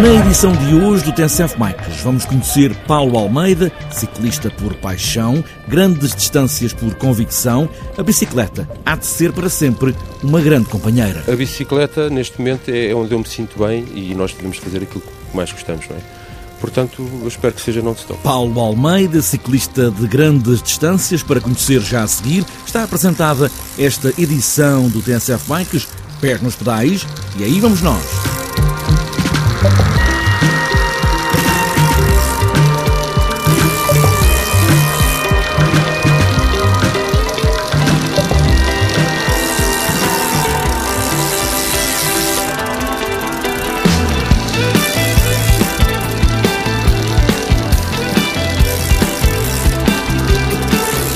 Na edição de hoje do TNCF Bikes vamos conhecer Paulo Almeida, ciclista por paixão, grandes distâncias por convicção. A bicicleta há de ser para sempre uma grande companheira. A bicicleta, neste momento, é onde eu me sinto bem e nós devemos fazer aquilo que mais gostamos, não é? Portanto, eu espero que seja non-stop. Paulo Almeida, ciclista de grandes distâncias, para conhecer já a seguir, está apresentada esta edição do TNCF Bikes, pés nos pedais, e aí vamos nós.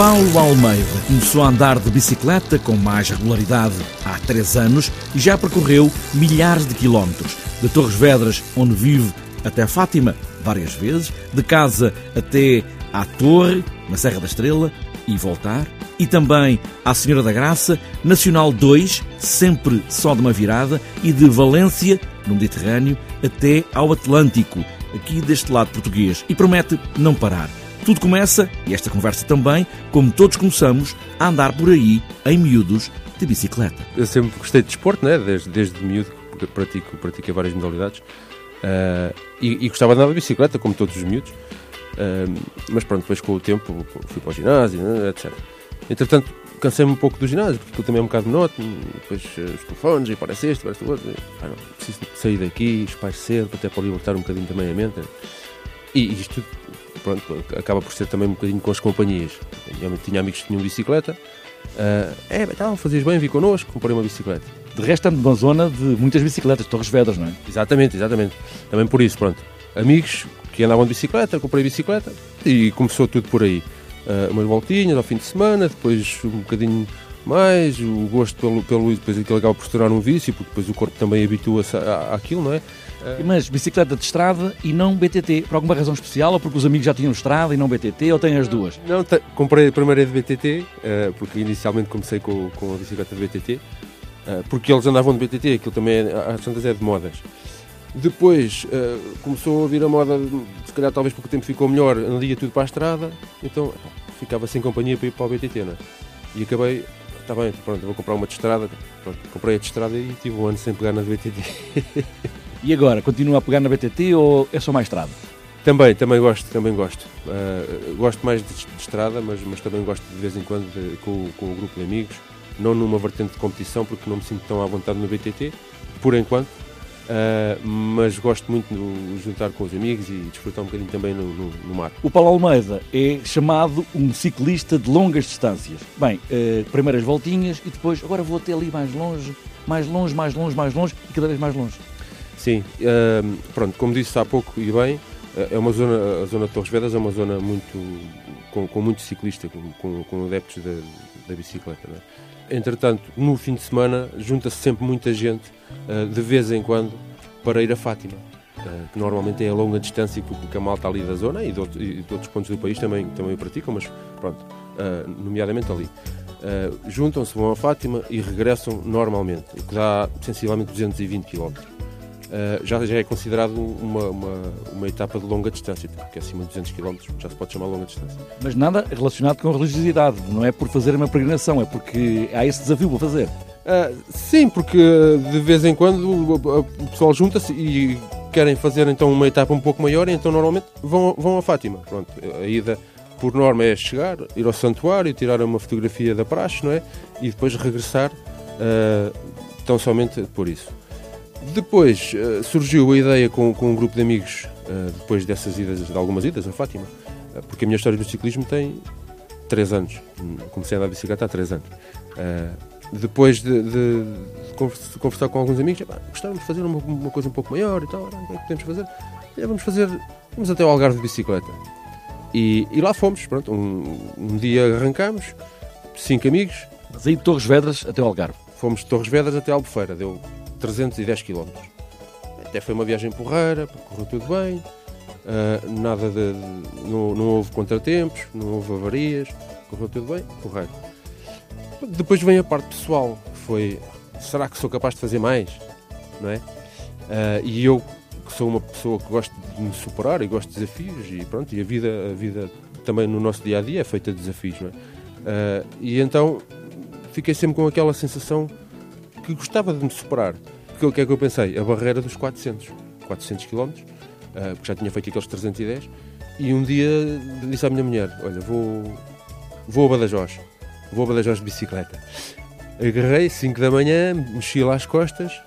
Paulo Almeida começou a andar de bicicleta com mais regularidade há três anos e já percorreu milhares de quilómetros. De Torres Vedras, onde vive, até Fátima, várias vezes, de casa até à Torre, na Serra da Estrela, e voltar. E também à Senhora da Graça, Nacional 2, sempre só de uma virada, e de Valência, no Mediterrâneo, até ao Atlântico, aqui deste lado português. E promete não parar. Tudo começa, e esta conversa também, como todos começamos, a andar por aí, em miúdos, de bicicleta. Eu sempre gostei de desporto, né? desde, desde miúdo, porque pratico, pratico várias modalidades. Uh, e, e, gostava de andar de bicicleta, como todos os miúdos. Uh, mas pronto, depois com o tempo fui para o ginásio, né? etc. Entretanto, cansei-me um pouco do ginásio, porque aquilo também é um bocado monótono. Depois uh, os telefones, e parece este, parece o outro. E, ah, não, preciso sair daqui, espairecer, até para libertar um bocadinho também a mente. E isto pronto, acaba por ser também um bocadinho com as companhias. Tinha amigos que tinham bicicleta. Uh, é, então, fazias bem, vi connosco, comprei uma bicicleta. De resto, ando numa zona de muitas bicicletas, Torres Vedras, não é? Exatamente, exatamente. Também por isso, pronto. Amigos que andavam de bicicleta, comprei bicicleta e começou tudo por aí. Uh, umas voltinhas ao fim de semana, depois um bocadinho mais, o gosto pelo, pelo depois aquilo acaba por se tornar um vício, porque depois o corpo também habitua-se àquilo, não é? Mas bicicleta de estrada e não BTT, por alguma razão especial, ou porque os amigos já tinham estrada e não BTT, ou têm as duas? Não, comprei a primeira de BTT, uh, porque inicialmente comecei com, com a bicicleta de BTT, uh, eh, porque eles andavam de BTT, aquilo também, é, às tantas é de modas. Depois uh, começou a vir a moda, se calhar talvez porque o tempo ficou melhor, andia tudo para a estrada, então ficava sem companhia para ir para o BTT, não é? E acabei, está bem, pronto, vou comprar uma de estrada, pronto, comprei a de estrada e tive um ano sem pegar na BTT. E agora, continua a pegar na BTT ou é só mais estrada? Também, também gosto, também gosto. Uh, gosto mais de, de, estrada, mas, mas também gosto de vez em quando de, com, com o grupo de amigos, não numa vertente de competição, porque não me sinto tão à vontade no BTT, por enquanto, uh, mas gosto muito de juntar com os amigos e desfrutar um bocadinho também no, no, no, mar. O Paulo Almeida é chamado um ciclista de longas distâncias. Bem, uh, primeiras voltinhas e depois, agora vou até ali mais longe, mais longe, mais longe, mais longe e cada vez mais longe. Sim, uh, pronto, como disse há pouco e bem, eh, é uma zona, a zona de Torres Vedras é uma zona muito, com, com muito ciclista, com, com, com adeptos da, da bicicleta. É? Entretanto, no fim de semana, junta-se sempre muita gente, uh, de vez em quando, para ir a Fátima, uh, que normalmente é a longa distância que, a malta ali da zona e de, outros, e de outros pontos do país também, também o praticam, mas pronto, uh, nomeadamente ali. juntam-se, vão a Fátima e regressam normalmente, o que dá sensivelmente 220 km. Uh, já, já é considerado uma, uma, uma, etapa de longa distância, porque é acima de 200 km já se pode chamar longa distância. Mas nada relacionado com a religiosidade, não é por fazer uma peregrinação, é porque há esse desafio para fazer. Uh, sim, porque de vez em quando o, pessoal junta-se e querem fazer então uma etapa um pouco maior, e então normalmente vão, vão a Fátima. Pronto, a ida por norma é chegar, ir ao santuário, tirar uma fotografia da praxe, não é? E depois regressar uh, tão somente por isso. Depois uh, surgiu a ideia com, com um grupo de amigos, uh, depois dessas idas, de algumas idas a Fátima, uh, porque a minha história do ciclismo tem 3 anos. Comecei a andar de bicicleta há 3 anos. depois de, de, de, conversar com alguns amigos, gostávamos de fazer uma, uma, coisa um pouco maior e tal, o que é que podemos fazer? É, vamos fazer, vamos até ao Algarve de bicicleta. E, e lá fomos, pronto, um, um dia arrancámos, cinco amigos. Mas aí de Torres Vedras até ao Algarve? Fomos de Torres Vedras até Albufeira, deu 310 km. Até foi uma viagem porreira, correu tudo bem, uh, nada de, de não, não, houve contratempos, não houve avarias, correu tudo bem, porreiro. Depois vem a parte pessoal, foi será que sou capaz de fazer mais? Não é? Uh, e eu que sou uma pessoa que gosta de me superar e gosto de desafios e pronto, e a vida, a vida também no nosso dia a dia é feita de desafios, não é? Uh, e então fiquei sempre com aquela sensação que gostava de me superar. Porque o que é que eu pensei? A barreira dos 400, 400 km, porque já tinha feito aqueles 310, e um dia disse à minha mulher: Olha, vou, vou a Badajoz, vou a Badajoz de bicicleta. Agarrei, 5 da manhã, mexi lá as costas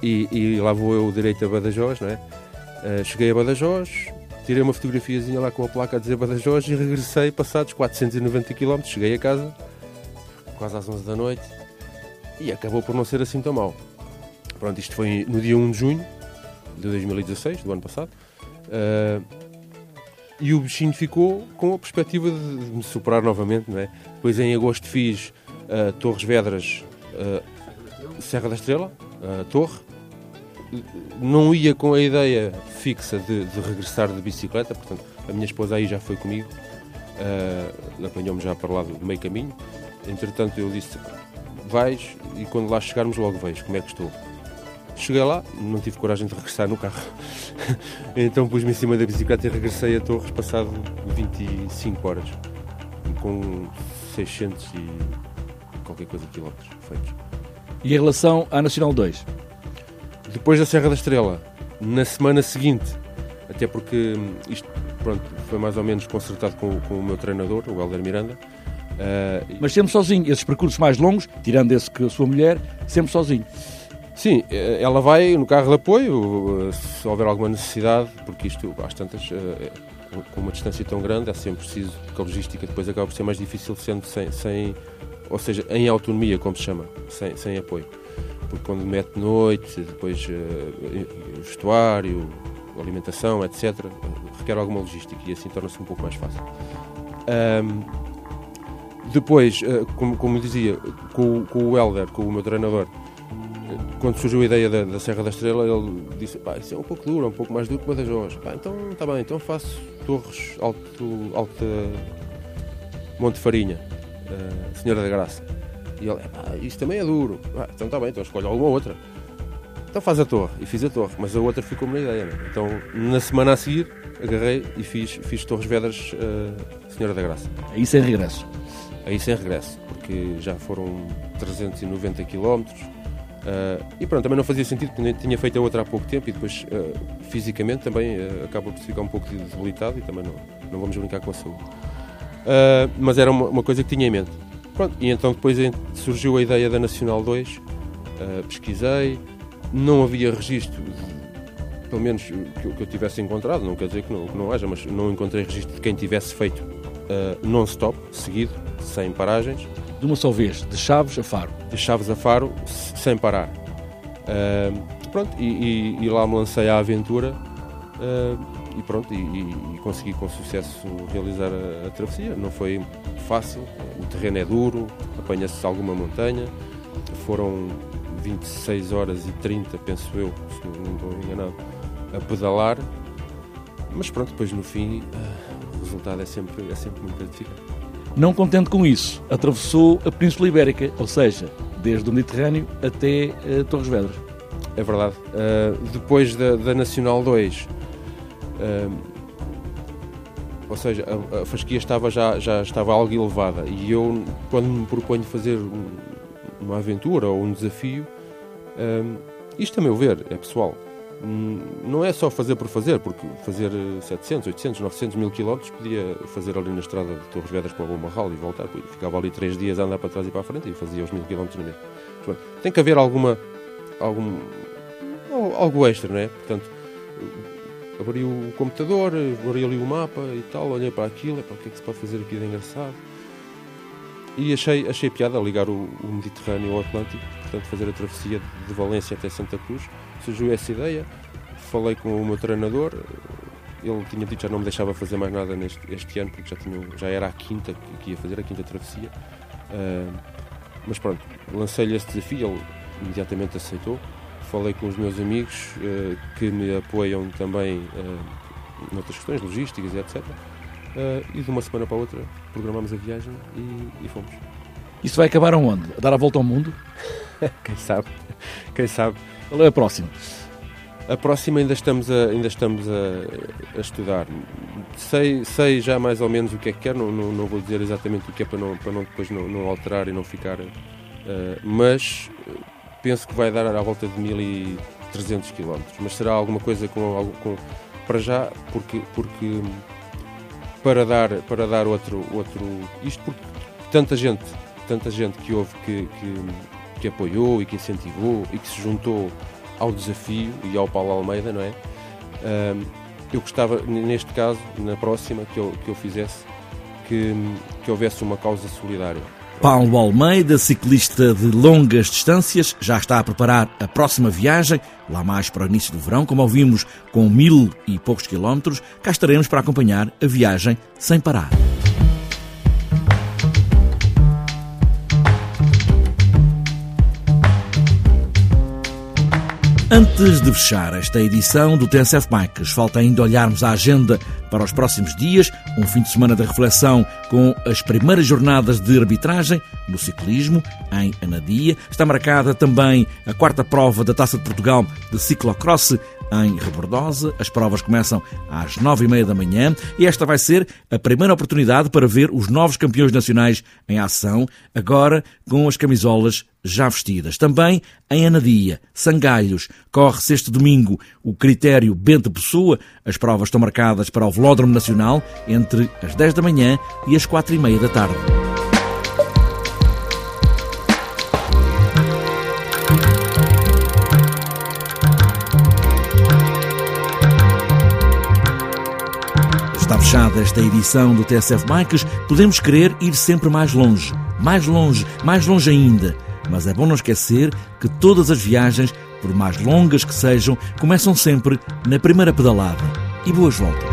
e, e lá vou eu direito a Badajoz, não é? Uh, cheguei a Badajoz, tirei uma fotografiazinha lá com a placa a dizer Badajoz e regressei passados 490 km. Cheguei a casa, quase às 11 da noite, e acabou por não ser assim tão mal. Pronto, isto foi no dia 1 de junho de 2016, do ano passado. Uh, e o bichinho ficou com a perspectiva de, me superar novamente, não é? Depois em agosto fiz uh, Torres Vedras, uh, Serra da Estrela, Torre. Não ia com a ideia fixa de, de, regressar de bicicleta, portanto, a minha esposa aí já foi comigo, apanhou-me já para lá do meio caminho. Entretanto, eu disse: vais e quando lá chegarmos, logo vejo como é que estou. Cheguei lá, não tive coragem de regressar no carro. então pus-me em cima da bicicleta e regressei a Torres passado 25 horas. Com 600 e qualquer coisa de quilómetros feitos. E em relação à Nacional 2? Depois da Serra da Estrela, na semana seguinte, até porque isto pronto, foi mais ou menos consertado com, com o meu treinador, o Helder Miranda. Uh, Mas sempre sozinho, esses percursos mais longos, tirando esse que a sua mulher, sempre sozinho. Sim, eh, ela vai no carro de apoio, eh, se houver alguma necessidade, porque isto, às tantas, com uma distância tão grande, é sempre preciso, porque a logística depois acaba por ser mais difícil sendo sem, sem ou seja, em autonomia, como se chama, sem, sem apoio. Porque quando mete noite, depois uh, vestuário, alimentação, etc., requer alguma logística e assim torna-se um pouco mais fácil. Um, depois, uh, como, como dizia, com, com o Helder, com o meu treinador, quando surgiu a ideia da, da, Serra da Estrela, ele disse: pá, isso é um pouco duro, é um pouco mais duro que Badajoz. Pá, então está bem, então faço Torres, Alto, Alto Monte Farinha, uh, Senhora da Graça. E ele: pá, isso também é duro. Ah, então está bem, então escolhe alguma outra. Então faz a torre. E fiz a torre, mas a outra ficou-me na ideia. Né? Então na semana a seguir agarrei e fiz, fiz Torres Vedras uh, Senhora da Graça. Aí sem regresso? Aí sem regresso, porque já foram 390 km. Uh, e pronto, também não fazia sentido, porque tinha feito a outra há pouco tempo e depois uh, fisicamente também uh, acaba por ficar um pouco debilitado e também não, não vamos brincar com a saúde. Uh, mas era uma, uma, coisa que tinha em mente. Pronto, e então depois surgiu a ideia da Nacional 2, pesquisei, não havia registro, pelo menos que, que, eu tivesse encontrado, não quer dizer que não, que não haja, mas não encontrei registro de quem tivesse feito non-stop, seguido, sem paragens de uma só vez, de Chaves a Faro. De Chaves a Faro, sem parar. Uh, pronto, e, e, e, lá me lancei à aventura uh, e pronto, e, e, consegui com sucesso realizar a, a, travessia. Não foi fácil, o terreno é duro, apanha-se alguma montanha, foram 26 horas e 30, penso eu, se não estou enganado, a pedalar, mas pronto, depois no fim uh, o resultado é sempre, é sempre muito gratificante. Não contente com isso, atravessou a Península Ibérica, ou seja, desde o Mediterrâneo até uh, Torres Vedras. É verdade. Uh, depois da, da, Nacional 2, uh, eh, ou seja, a, a, fasquia estava já, já estava algo elevada e eu, quando me proponho fazer um, uma aventura ou um desafio, isto a meu ver, é pessoal, não é só fazer por fazer, porque fazer 700, 800, 900 mil quilómetros podia fazer ali na estrada de Torres Vedras para o Bombarral e voltar, ficava ali três dias a andar para trás e para a frente e fazia os mil quilómetros na mesma. Tem que haver alguma, algum, algo extra, não é? Portanto, abri o computador, abri ali o mapa e tal, olhei para aquilo, para o que é que se pode fazer aqui de engraçado. E achei, achei piada ligar o, o Mediterrâneo ao Atlântico, portanto fazer a travessia de Valência até Santa Cruz surgiu essa ideia, falei com o meu treinador, ele tinha dito que já não me deixava fazer mais nada neste este ano, porque já, tinha, já era a quinta que ia fazer, a quinta travessia. Uh, mas pronto, lancei-lhe esse desafio, ele imediatamente aceitou. Falei com os meus amigos uh, que me apoiam também uh, noutras questões, logísticas e etc. Uh, e de uma semana para a outra programámos a viagem e, e fomos. Isso vai acabar aonde? A dar a volta ao mundo? Quem sabe? Quem sabe? Qual é a próxima? A próxima ainda estamos a, ainda estamos a, a, estudar. Sei, sei já mais ou menos o que é que quer, não, não, não vou dizer exatamente o que é para não, para não depois não, não alterar e não ficar. Uh, mas penso que vai dar à volta de 1300 km. Mas será alguma coisa com, com para já, porque, porque para dar, para dar outro, outro. Isto porque tanta gente, tanta gente que houve que, que, que apoiou e que incentivou e que se juntou ao desafio e ao Paulo Almeida, não é? eu gostava, neste caso, na próxima que eu, que eu fizesse, que, que houvesse uma causa solidária. Paulo Almeida, ciclista de longas distâncias, já está a preparar a próxima viagem, lá mais para o início do verão, como ouvimos, com mil e poucos quilómetros. Cá estaremos para acompanhar a viagem sem parar. Antes de fechar esta edição do TSF Bikes, falta ainda olharmos a agenda para os próximos dias, um fim de semana de reflexão com as primeiras jornadas de arbitragem no ciclismo em Anadia. Está marcada também a quarta prova da Taça de Portugal de ciclocross em Rebordosa. As provas começam às nove e meia da manhã e esta vai ser a primeira oportunidade para ver os novos campeões nacionais em ação, agora com as camisolas já vestidas. Também em Anadia, Sangalhos, corre-se este domingo o critério Bento Pessoa. As provas estão marcadas para o Velódromo Nacional entre as 10 da manhã e as quatro e meia da tarde. Fechada esta edição do TSF Bikes. Podemos querer ir sempre mais longe, mais longe, mais longe ainda. Mas é bom não esquecer que todas as viagens, por mais longas que sejam, começam sempre na primeira pedalada. E boas voltas.